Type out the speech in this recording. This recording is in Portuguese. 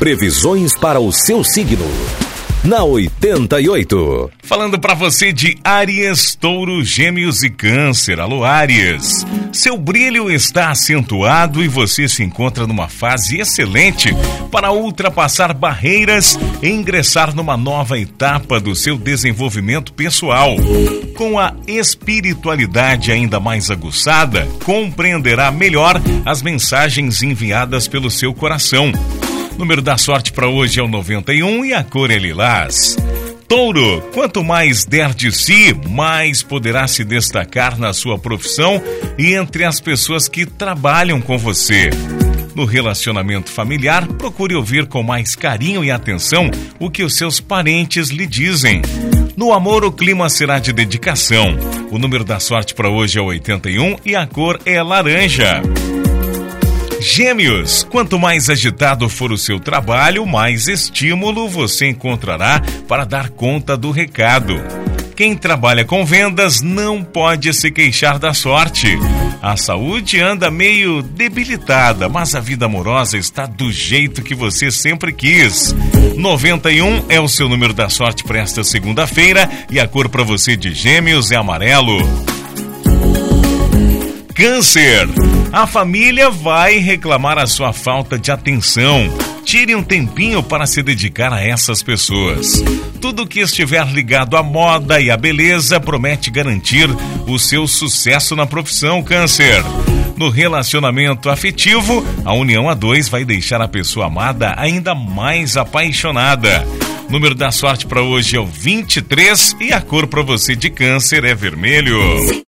Previsões para o seu signo. Na 88. Falando para você de Áries, Touro, Gêmeos e Câncer. Alô, Áries. Seu brilho está acentuado e você se encontra numa fase excelente para ultrapassar barreiras e ingressar numa nova etapa do seu desenvolvimento pessoal. Com a espiritualidade ainda mais aguçada, compreenderá melhor as mensagens enviadas pelo seu coração número da sorte para hoje é o 91 e a cor é lilás. Touro, quanto mais der de si, mais poderá se destacar na sua profissão e entre as pessoas que trabalham com você. No relacionamento familiar, procure ouvir com mais carinho e atenção o que os seus parentes lhe dizem. No amor, o clima será de dedicação. O número da sorte para hoje é 81 e a cor é laranja. Gêmeos, quanto mais agitado for o seu trabalho, mais estímulo você encontrará para dar conta do recado. Quem trabalha com vendas não pode se queixar da sorte. A saúde anda meio debilitada, mas a vida amorosa está do jeito que você sempre quis. 91 é o seu número da sorte para esta segunda-feira e a cor para você de Gêmeos é amarelo. Câncer. A família vai reclamar a sua falta de atenção. Tire um tempinho para se dedicar a essas pessoas. Tudo que estiver ligado à moda e à beleza promete garantir o seu sucesso na profissão, Câncer. No relacionamento afetivo, a união a dois vai deixar a pessoa amada ainda mais apaixonada. Número da sorte para hoje é o 23 e a cor para você de Câncer é vermelho.